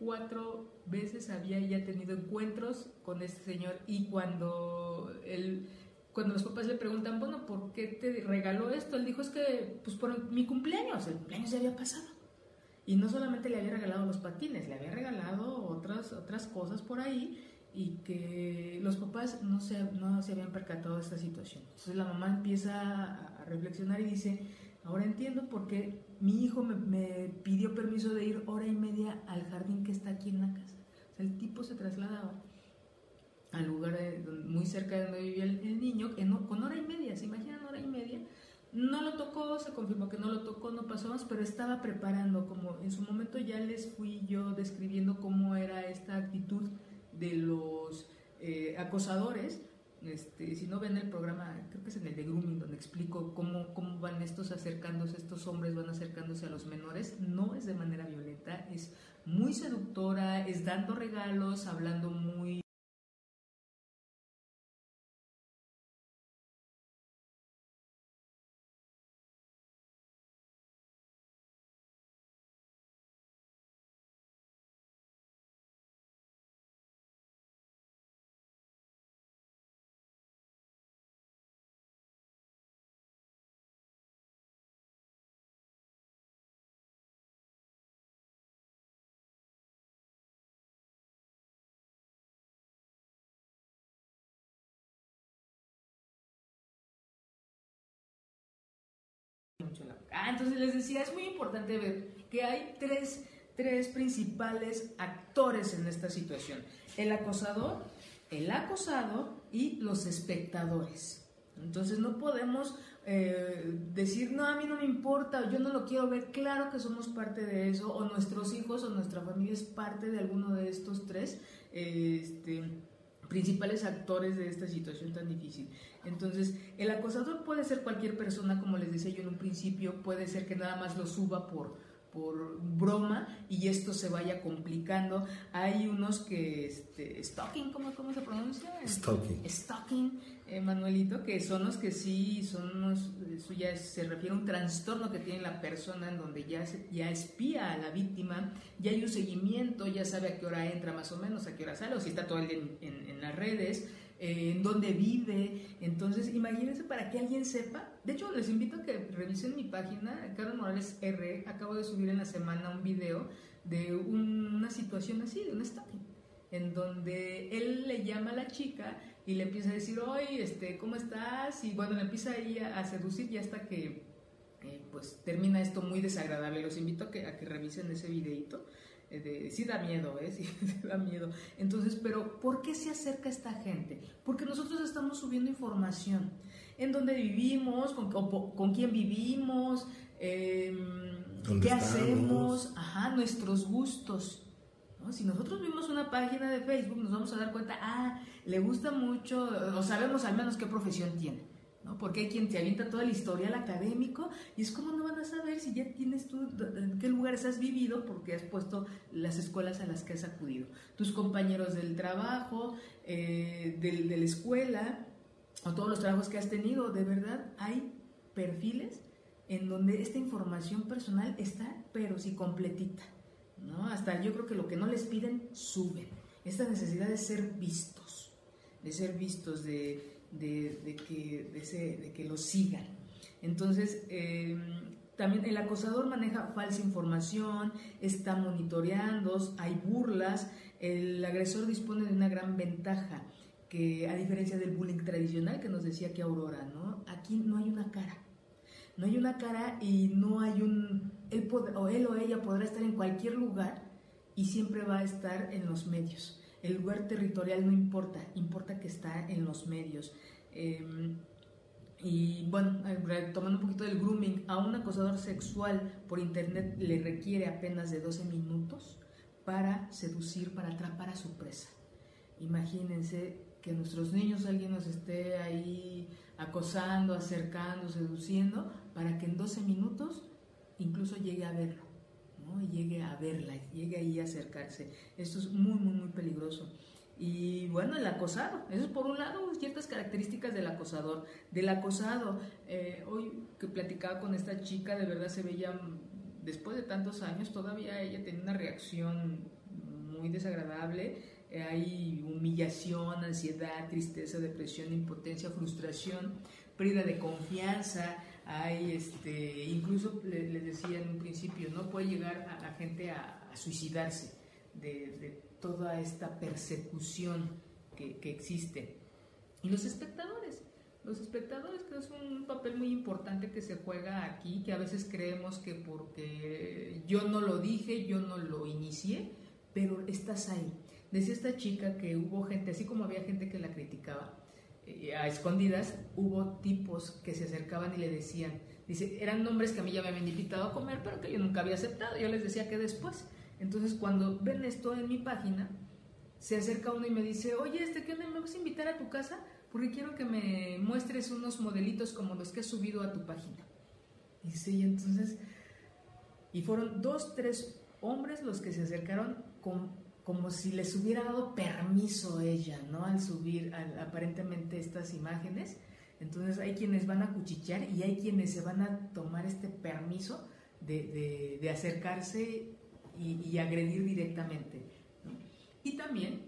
Cuatro veces había ya tenido encuentros con este señor y cuando él, cuando los papás le preguntan, bueno, ¿por qué te regaló esto? Él dijo, es que, pues por mi cumpleaños, el cumpleaños ya había pasado. Y no solamente le había regalado los patines, le había regalado otras, otras cosas por ahí y que los papás no se, no se habían percatado de esta situación. Entonces la mamá empieza a reflexionar y dice, ahora entiendo por qué mi hijo me, pidió permiso de ir hora y media al jardín que está aquí en la casa. O sea, el tipo se trasladaba al lugar muy cerca de donde vivía el, niño, que no, con hora y media, se imaginan hora y media. No lo tocó, se confirmó que no lo tocó, no pasó más, pero estaba preparando, como en su momento ya les fui yo describiendo cómo era esta actitud de los eh, acosadores. Este, si no ven el programa, creo que es en el de Grooming, donde explico cómo, cómo van estos acercándose, estos hombres van acercándose a los menores, no es de manera violenta, es muy seductora, es dando regalos, hablando muy Ah, entonces les decía, es muy importante ver que hay tres, tres principales actores en esta situación. El acosador, el acosado y los espectadores. Entonces no podemos eh, decir, no, a mí no me importa, yo no lo quiero ver, claro que somos parte de eso, o nuestros hijos o nuestra familia es parte de alguno de estos tres. este, principales actores de esta situación tan difícil. Entonces, el acosador puede ser cualquier persona, como les decía yo en un principio, puede ser que nada más lo suba por, por broma y esto se vaya complicando. Hay unos que, este, stalking, ¿cómo, cómo se pronuncia? Stalking. Stalking, eh, Manuelito, que son los que sí, son unos, eso ya se refiere a un trastorno que tiene la persona en donde ya, ya espía a la víctima, ya hay un seguimiento, ya sabe a qué hora entra más o menos, a qué hora sale, o si está todo el día en, en las redes eh, en dónde vive. Entonces, imagínense para que alguien sepa. De hecho, les invito a que revisen mi página, Carlos Morales R. Acabo de subir en la semana un video de una situación así, de un stalking, en donde él le llama a la chica y le empieza a decir, oye, este, ¿cómo estás? Y bueno, le empieza ahí a, seducir y hasta que eh, pues termina esto muy desagradable. Los invito a que, a que revisen ese videito. Eh, de, sí da miedo, ¿eh? Sí, da miedo. Entonces, pero ¿por qué se acerca esta gente? Porque nosotros estamos subiendo información. en dónde vivimos, con, con quién vivimos, em, qué hacemos, ajá, nuestros gustos. Si nosotros vimos una página de Facebook, nos vamos a dar cuenta, ah, le gusta mucho, o sabemos al menos qué profesión tiene. ¿No? Porque hay quien te avienta toda la historial académico y es como no van a saber si ya tienes tú, en qué lugares has vivido porque has puesto las escuelas a las que has acudido. Tus compañeros del trabajo, eh, de, de la escuela o todos los trabajos que has tenido, de verdad hay perfiles en donde esta información personal está, pero sí completita. ¿no? Hasta yo creo que lo que no les piden, suben. Esta necesidad de ser vistos, de ser vistos, de, de, que, de, que los sigan. Entonces, em, también el acosador maneja falsa información, está monitoreando, hay burlas, el agresor dispone de una gran ventaja, que a diferencia del bullying tradicional que nos decía que Aurora, ¿no? Aquí no hay una cara, no hay una cara y no hay un, él o él o ella podrá estar en cualquier lugar y siempre va a estar en los medios. El lugar territorial no importa, importa que está en los medios. Em, y bueno, tomando un poquito del grooming, a un acosador sexual por internet le requiere apenas de 12 minutos para seducir, para atrapar a su presa. Imagínense que nuestros niños alguien nos esté ahí acosando, acercando, seduciendo, para que en 12 minutos incluso llegue a verlo, llegue a verla, llegue ahí a acercarse. Esto es muy, muy, muy peligroso. Y bueno, el acosado, eso es por un lado ciertas características del acosador. Del acosado, eh, hoy que platicaba con esta chica, de verdad se veía, después de tantos años, todavía ella tenía una reacción muy desagradable. Eh, hay humillación, ansiedad, tristeza, depresión, impotencia, frustración, pérdida de confianza, hay este, incluso les decía en un principio, no puede llegar a la gente a, suicidarse de, toda esta persecución que, existe. Y los espectadores, los espectadores que es un papel muy importante que se juega aquí, que a veces creemos que porque yo no lo dije, yo no lo inicié, pero estás ahí. Decía esta chica que hubo gente, así como había gente que la criticaba, a escondidas, hubo tipos que se acercaban y le decían, dice, eran nombres que a mí ya me habían invitado a comer, pero que yo nunca había aceptado. Yo les decía que después. Entonces, cuando ven esto en mi página, se acerca uno y me dice, oye, este, ¿qué? ¿Me vas a invitar a tu casa? Porque quiero que me muestres unos modelitos como los que he subido a tu página. Y entonces, y fueron dos, tres hombres los que se acercaron con como si les hubiera dado permiso ella, ¿no? Al subir aparentemente estas imágenes. Entonces hay quienes van a cuchichear y hay quienes se van a tomar este permiso de, de, acercarse y, agredir directamente. Y también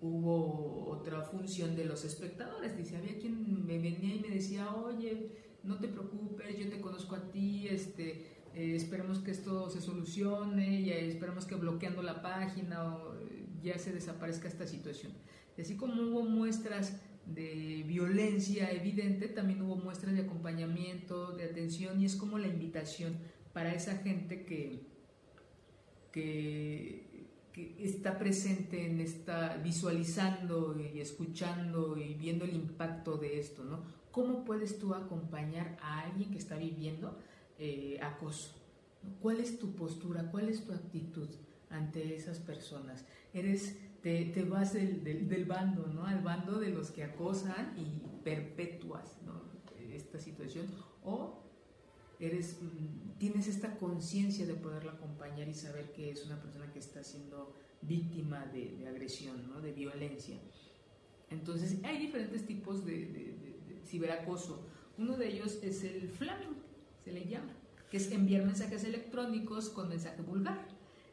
hubo otra función de los espectadores. Dice, había quien me venía y me decía, oye, no te preocupes, yo te conozco a ti, este, eh, esperemos que esto se solucione, y esperemos que bloqueando la página eh, ya se desaparezca esta situación. así como hubo muestras de violencia evidente, también hubo muestras de acompañamiento, de atención, y es como la invitación para esa gente que, que, está presente en esta, visualizando y escuchando y viendo el impacto de esto, ¿no? ¿Cómo puedes tú acompañar a alguien que está viviendo eh, acoso. ¿Cuál es tu postura? ¿Cuál es tu actitud ante esas personas? Eres, te, te vas del, del, bando, ¿no? Al bando de los que acosan y perpetúas esta situación. O eres, mm, tienes esta conciencia de poderla acompañar y saber que es una persona que está siendo víctima de, agresión, ¿no? de violencia. Entonces, hay diferentes tipos de, de, ciberacoso. Uno de ellos es el flaming, se le llama, que es enviar mensajes electrónicos con mensaje vulgar.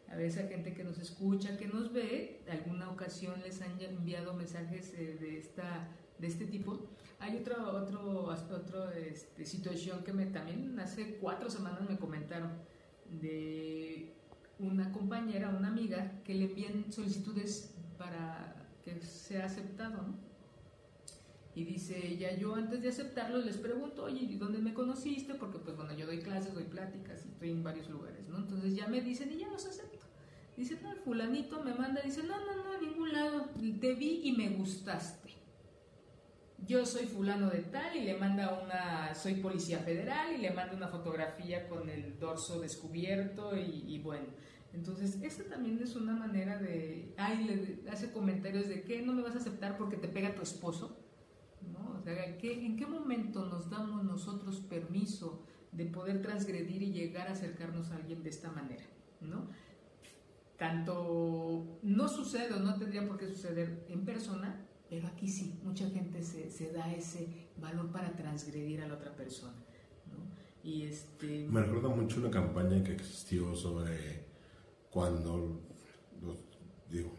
A veces hay gente que nos escucha, que nos ve, alguna ocasión les han enviado mensajes eh, de, esta, de este tipo. Hay otra otro, otro, este, situación que me, también hace cuatro semanas me comentaron de una compañera, una amiga, que le envían solicitudes para que sea aceptado, ¿no? Y dice ella, yo antes de aceptarlo les pregunto, oye, ¿y dónde me conociste? Porque pues bueno, yo doy clases, doy pláticas y estoy en varios lugares, ¿no? Entonces ya me dicen y ya los acepto. Dice, no, el fulanito me manda, dice, no, no, no, a ningún lado, te vi y me gustaste. yo soy fulano de tal y le manda una, soy policía federal y le manda una fotografía con el dorso descubierto y, bueno. Entonces, esa también es una manera de, ay, le hace comentarios de que no me vas a aceptar porque te pega tu esposo. Sea, ¿en qué momento nos damos nosotros permiso de poder transgredir y llegar a acercarnos a alguien de esta manera? ¿no? Tanto no sucede o no tendría por qué suceder en persona, pero aquí sí, mucha gente se, se da ese valor para transgredir a la otra persona. ¿no? Y este... Me recuerda mucho una campaña que existió sobre cuando los, digo,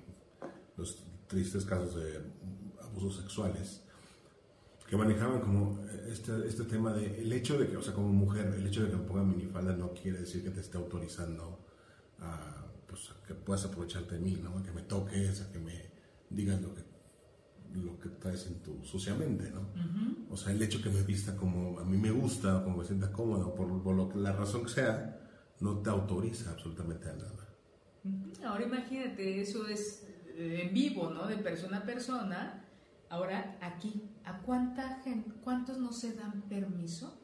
los tristes casos de abusos sexuales que manejaban como este, este tema de el hecho de que, o sea, como mujer, el hecho de que me ponga minifalda no quiere decir que te esté autorizando a, pues, que puedas aprovecharte de mí, ¿no? A que me toques, a que me digas lo que lo que traes en tu suciamente, ¿no? O sea, el hecho que me vista como a mí me gusta, como me sienta cómodo, por, por lo que la razón que sea, no te autoriza absolutamente a nada. Ahora imagínate, eso es eh, en vivo, ¿no? De persona a persona. Ahora aquí, ¿a cuánta gente, cuántos no se dan permiso,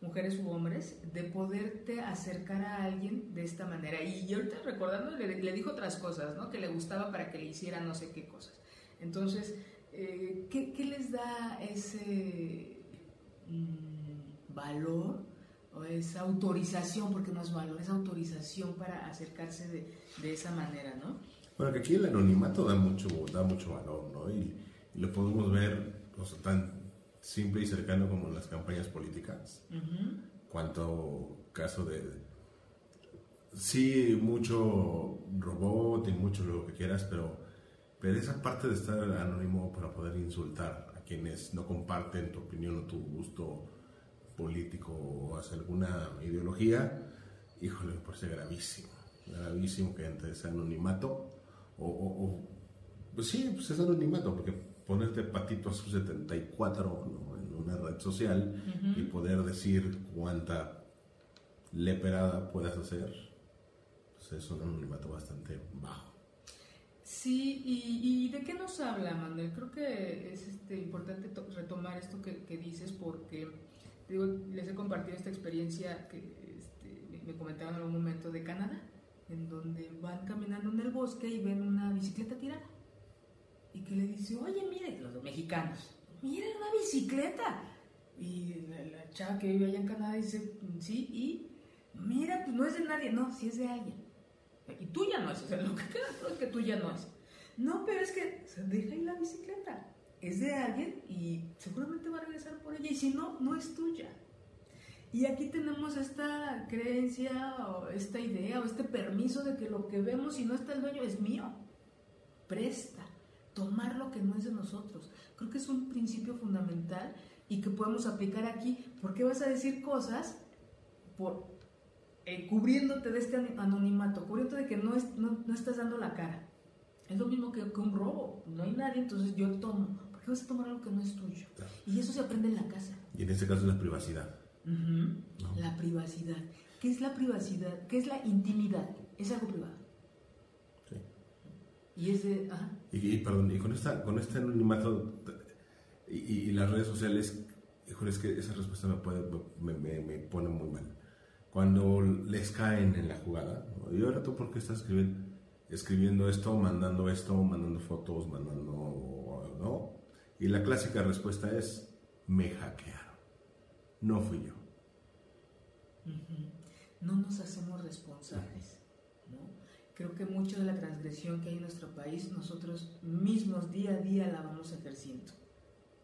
mujeres u hombres, de poderte acercar a alguien de esta manera? Y yo ahorita recordando le, le dijo otras cosas, ¿no? Que le gustaba para que le hiciera no sé qué cosas. Entonces, eh, ¿qué, les da ese mm, valor o esa autorización, porque no es valor, es autorización para acercarse de, esa manera, ¿no? Bueno, que aquí el anonimato da mucho, da mucho valor, ¿no? Lo podemos ver tan simple y cercano como las campañas políticas. Cuanto caso de, sí, mucho robot y mucho lo que quieras, pero pero esa parte de estar anónimo para poder insultar a quienes no comparten tu opinión o tu gusto político o hacia alguna ideología, híjole, me parece gravísimo. Gravísimo que entre ese anonimato o, pues sí, pues es anonimato, porque ponerte patito a sus 74 en una red social y poder decir cuánta leperada puedas hacer, pues es un anonimato bastante bajo. Sí, y, de qué nos habla, Manuel? Creo que es este, importante retomar esto que, dices porque digo, les he compartido esta experiencia que este, me comentaban en algún momento de Canadá, en donde van caminando en el bosque y ven una bicicleta tirada. Y que le dice, oye, mire, los mexicanos, miren una bicicleta. Y la, chava que vive allá en Canadá dice, sí, y mira, pues no es de nadie, no, sí es de alguien y tuya no es, o sea, lo que queda es que tuya no es. No, pero es que se deja ahí la bicicleta, es de alguien y seguramente va a regresar por ella y si no, no es tuya. Y aquí tenemos esta creencia o esta idea o este permiso de que lo que vemos si no está el dueño es mío. Presta, tomar lo que no es de nosotros. Creo que es un principio fundamental y que podemos aplicar aquí. ¿Por qué vas a decir cosas por, eh, cubriéndote de este anonimato, cubriéndote de que no, no, estás dando la cara. Es lo mismo que, un robo. No hay nadie, entonces yo tomo. ¿Por qué vas a tomar algo que no es tuyo? Y eso se aprende en la casa. Y en este caso es la privacidad. La privacidad. ¿Qué es la privacidad? ¿Qué es la intimidad? Es algo privado. Y es de... Y, perdón, y con, esta, con este anonimato y, las redes sociales, híjole, es que esa respuesta me, puede, me, me pone muy mal cuando les caen en la jugada. ¿Y ahora tú por qué estás escribiendo, escribiendo esto, mandando esto, mandando fotos, mandando... ¿no? Y la clásica respuesta es, me hackearon. No fui yo. No nos hacemos responsables. Creo que mucho de la transgresión que hay en nuestro país, nosotros mismos día a día la vamos ejerciendo.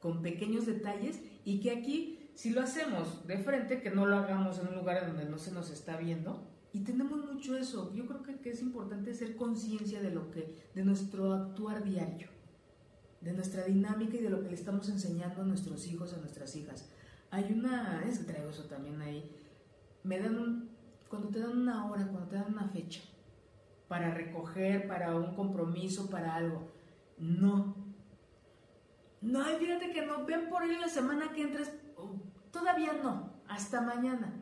Con pequeños detalles y que aquí si lo hacemos de frente, que no lo hagamos en un lugar donde no se nos está viendo. Y tenemos mucho eso. Yo creo que, es importante ser conciencia de lo que, de nuestro actuar diario, de nuestra dinámica y de lo que le estamos enseñando a nuestros hijos, a nuestras hijas. Hay una, es que traigo eso también ahí. Me dan cuando te dan una hora, cuando te dan una fecha para recoger, para un compromiso, para algo. No. No, fíjate que no, ven por ahí la semana que entres Todavía no, hasta mañana.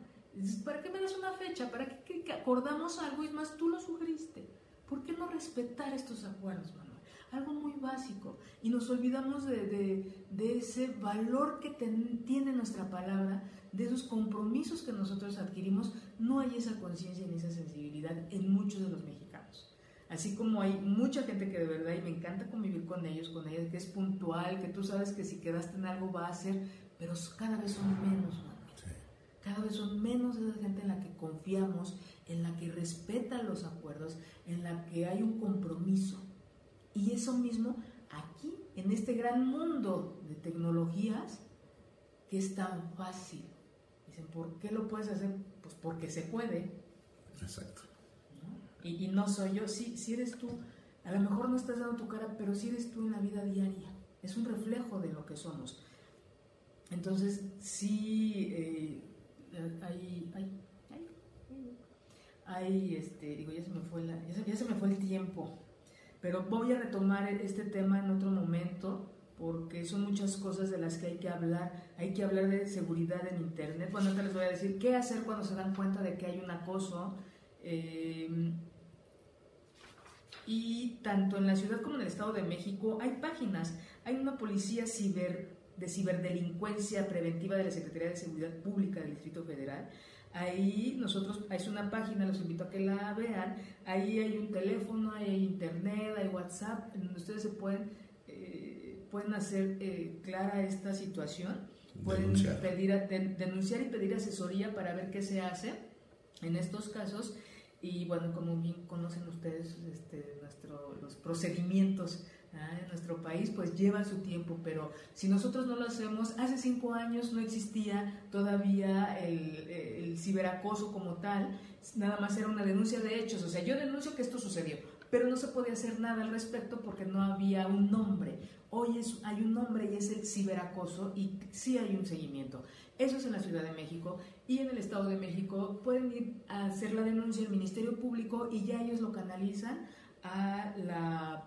¿Para qué me das una fecha? ¿Para qué, acordamos algo? Y más, tú lo sugeriste. ¿Por qué no respetar estos acuerdos, Manuel? algo muy básico. Y nos olvidamos de, ese valor que tiene nuestra palabra, de esos compromisos que nosotros adquirimos. No hay esa conciencia ni esa sensibilidad en muchos de los mexicanos. Así como hay mucha gente que de verdad, y me encanta convivir con ellos, con ellas, que es puntual, que tú sabes que si quedaste en algo va a ser, pero cada vez son menos, Cada vez son menos esa gente en la que confiamos, en la que respeta los acuerdos, en la que hay un compromiso. Y eso mismo aquí, en este gran mundo de tecnologías, que es tan fácil. Dicen, ¿por qué lo puedes hacer? Pues porque se puede. Exacto. Y, no soy yo, sí, si eres tú. A lo mejor no estás dando tu cara, pero sí eres tú en la vida diaria. Es un reflejo de lo que somos. Entonces, sí, eh, hay, hay, hay, este, digo, ya se me fue la, ya se me fue el tiempo. Pero voy a retomar este tema en otro momento porque son muchas cosas de las que hay que hablar. Hay que hablar de seguridad en Internet. Bueno, ahorita les voy a decir qué hacer cuando se dan cuenta de que hay un acoso. Eh, y tanto en la ciudad como en el Estado de México hay páginas. Hay una policía ciber, de ciberdelincuencia preventiva de la Secretaría de Seguridad Pública del Distrito Federal. Ahí nosotros, es una página, los invito a que la vean. Ahí hay un teléfono, hay internet, hay WhatsApp, en donde ustedes se pueden, eh, pueden hacer eh, clara esta situación. Pueden pedir denunciar y pedir asesoría para ver qué se hace en estos casos y bueno, como bien conocen ustedes este, nuestro, los procedimientos en nuestro país, pues llevan su tiempo, pero si nosotros no lo hacemos, hace cinco años no existía todavía el, el ciberacoso como tal, nada más era una denuncia de hechos, o sea, yo denuncio que esto sucedió, pero no se podía hacer nada al respecto porque no había un nombre. Hoy es, hay un nombre y es el ciberacoso y sí hay un seguimiento. Eso es en la Ciudad de México y en el Estado de México pueden ir a hacer la denuncia al Ministerio Público y ya ellos lo canalizan a la...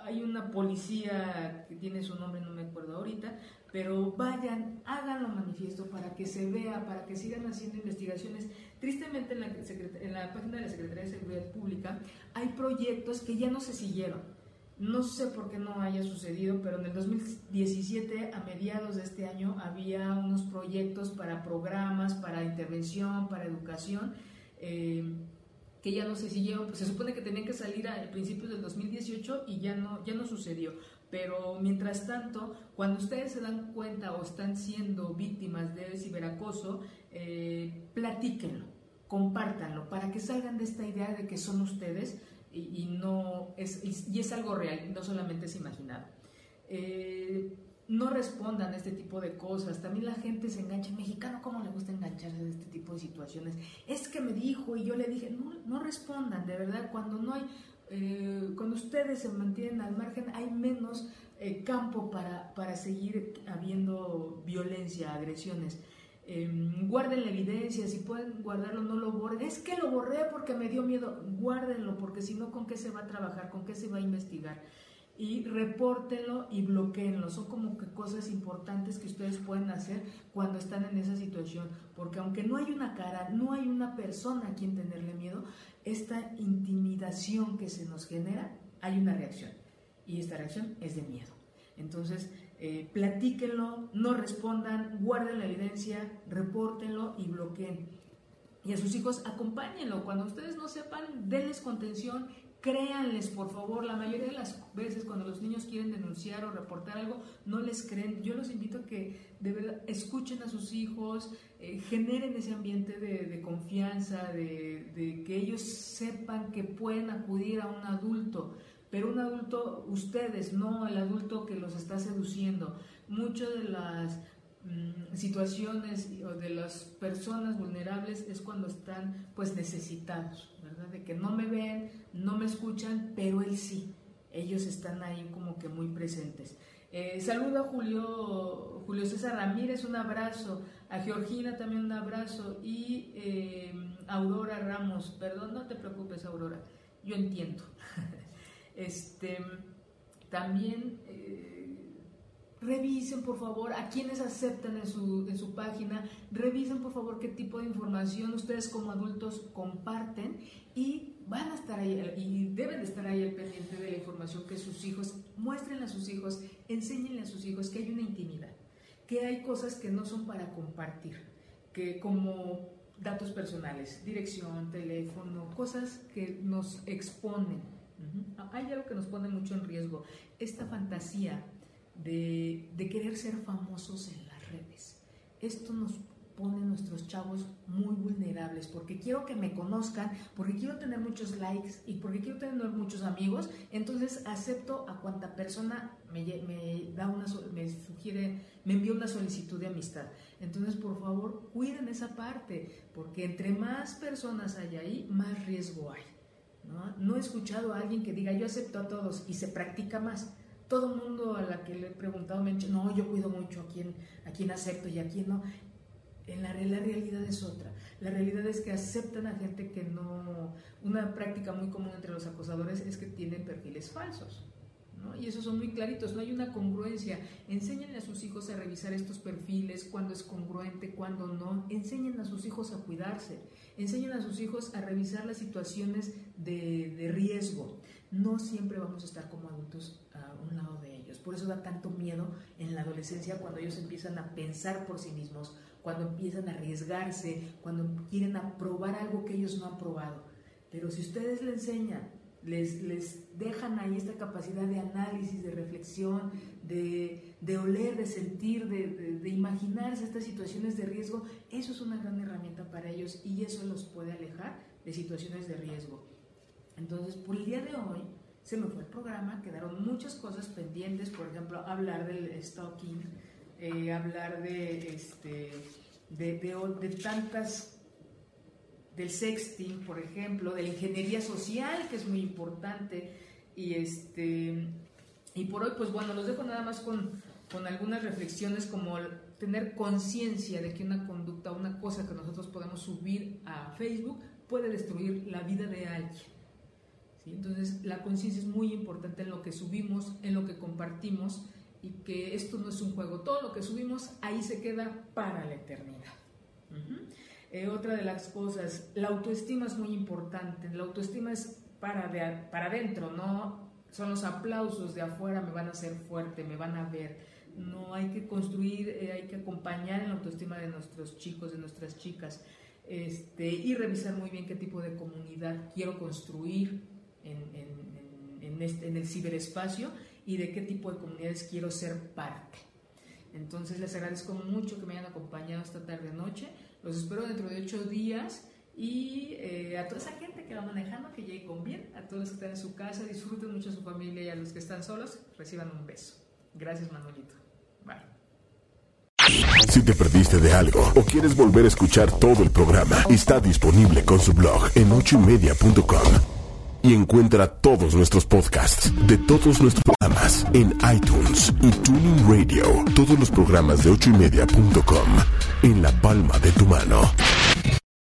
Hay una policía que tiene su nombre, no me acuerdo ahorita, pero vayan, háganlo manifiesto para que se vea, para que sigan haciendo investigaciones. Tristemente en la, en la página de la Secretaría de Seguridad Pública hay proyectos que ya no se siguieron no sé por qué no haya sucedido, pero en el 2017, a mediados de este año, había unos proyectos para programas, para intervención, para educación, eh, que ya no se siguieron. se supone que tenían que salir a principios del 2018 y ya no, ya no sucedió. Pero mientras tanto, cuando ustedes se dan cuenta o están siendo víctimas de ciberacoso, eh, platíquenlo, compártanlo, para que salgan de esta idea de que son ustedes y, no es, y, es algo real, no solamente es imaginado. Eh, no respondan a este tipo de cosas. También la gente se engancha. Mexicano, ¿cómo le gusta engancharse de este tipo de situaciones? Es que me dijo y yo le dije, no, no respondan, de verdad, cuando no hay, eh, cuando ustedes se mantienen al margen, hay menos eh, campo para, para seguir habiendo violencia, agresiones. Em, guarden la evidencia, si pueden guardarlo, no lo borren. Es que lo borré porque me dio miedo. Guárdenlo, porque si no, ¿con qué se va a trabajar? ¿Con qué se va a investigar? Y repórtenlo y bloqueenlo. Son como que cosas importantes que ustedes pueden hacer cuando están en esa situación. Porque aunque no hay una cara, no hay una persona a quien tenerle miedo, esta intimidación que se nos genera, hay una reacción. Y esta reacción es de miedo. Entonces, eh, platíquenlo, no respondan, guarden la evidencia, repórtenlo y bloqueen. Y a sus hijos acompáñenlo. Cuando ustedes no sepan, denles contención, créanles, por favor. La mayoría de las veces cuando los niños quieren denunciar o reportar algo, no les creen. Yo los invito a que de verdad escuchen a sus hijos, eh, generen ese ambiente de, confianza, de, de que ellos sepan que pueden acudir a un adulto pero un adulto, ustedes, no el adulto que los está seduciendo. Muchas de las mm, situaciones o de las personas vulnerables es cuando están pues necesitados, ¿verdad? De que no me ven, no me escuchan, pero él sí. Ellos están ahí como que muy presentes. Eh, saludo a Julio, Julio César Ramírez, un abrazo. A Georgina también un abrazo. Y eh, Aurora Ramos, perdón, no te preocupes, Aurora, yo entiendo. Este, también eh, revisen por favor a quienes aceptan en su, en su página, revisen por favor qué tipo de información ustedes como adultos comparten y van a estar ahí y deben de estar ahí al pendiente de la información que sus hijos muestren a sus hijos, enséñenle a sus hijos que hay una intimidad, que hay cosas que no son para compartir, que como datos personales, dirección, teléfono, cosas que nos exponen. Hay algo que nos pone mucho en riesgo, esta fantasía de, querer ser famosos en las redes. Esto nos pone a nuestros chavos muy vulnerables, porque quiero que me conozcan, porque quiero tener muchos likes y porque quiero tener muchos amigos, entonces acepto a cuanta persona me, me da una, me sugiere, me envía una solicitud de amistad. Entonces, por favor, cuiden esa parte, porque entre más personas hay ahí, más riesgo hay. ¿No? he escuchado a alguien que diga yo acepto a todos y se practica más todo el mundo a la que le he preguntado me ha dicho, no, yo cuido mucho a quien, a quien acepto y a quien no. En la, la, realidad es otra. La realidad es que aceptan a gente que no... Una práctica muy común entre los acosadores es que tienen perfiles falsos. Y esos son muy claritos, no hay una congruencia. Enséñenle a sus hijos a revisar estos perfiles, cuándo es congruente, cuándo no. Enseñen a sus hijos a cuidarse. Enseñen a sus hijos a revisar las situaciones de, de riesgo. No siempre vamos a estar como adultos a un lado de ellos. Por eso da tanto miedo en la adolescencia cuando ellos empiezan a pensar por sí mismos, cuando empiezan a arriesgarse, cuando quieren aprobar algo que ellos no han probado. Pero si ustedes le enseñan, les, dejan ahí esta capacidad de análisis, de reflexión, de, oler, de sentir, de, de, imaginarse estas situaciones de riesgo, eso es una gran herramienta para ellos y eso los puede alejar de situaciones de riesgo. Entonces, por el día de hoy, se me fue el programa, quedaron muchas cosas pendientes, por ejemplo, hablar del stalking, eh, hablar de, este, de, de, tantas, del sexting, por ejemplo, de la ingeniería social, que es muy importante, y, este, y por hoy, pues bueno, los dejo nada más con, con algunas reflexiones como tener conciencia de que una conducta, una cosa que nosotros podemos subir a Facebook puede destruir la vida de alguien. ¿sí? Entonces, la conciencia es muy importante en lo que subimos, en lo que compartimos y que esto no es un juego. Todo lo que subimos ahí se queda para la eternidad. Uh -huh. Eh, otra de las cosas, la autoestima es muy importante. La autoestima es para, de, para adentro, no son los aplausos de afuera, me van a hacer fuerte, me van a ver. No hay que construir, eh, hay que acompañar en la autoestima de nuestros chicos, de nuestras chicas, este, y revisar muy bien qué tipo de comunidad quiero construir en, en, en, este, en el ciberespacio y de qué tipo de comunidades quiero ser parte. Entonces les agradezco mucho que me hayan acompañado esta tarde noche. Los espero dentro de ocho días y eh, a toda esa gente que va manejando, que llegue con bien, a todos los que están en su casa, disfruten mucho a su familia y a los que están solos, reciban un beso. Gracias Manuelito. Bye. Si te perdiste de algo o quieres volver a escuchar todo el programa, está disponible con su blog en ochoymedia.com y encuentra todos nuestros podcasts de todos nuestros programas en iTunes y Tuning Radio. Todos los programas de ochoymedia.com en la palma de tu mano.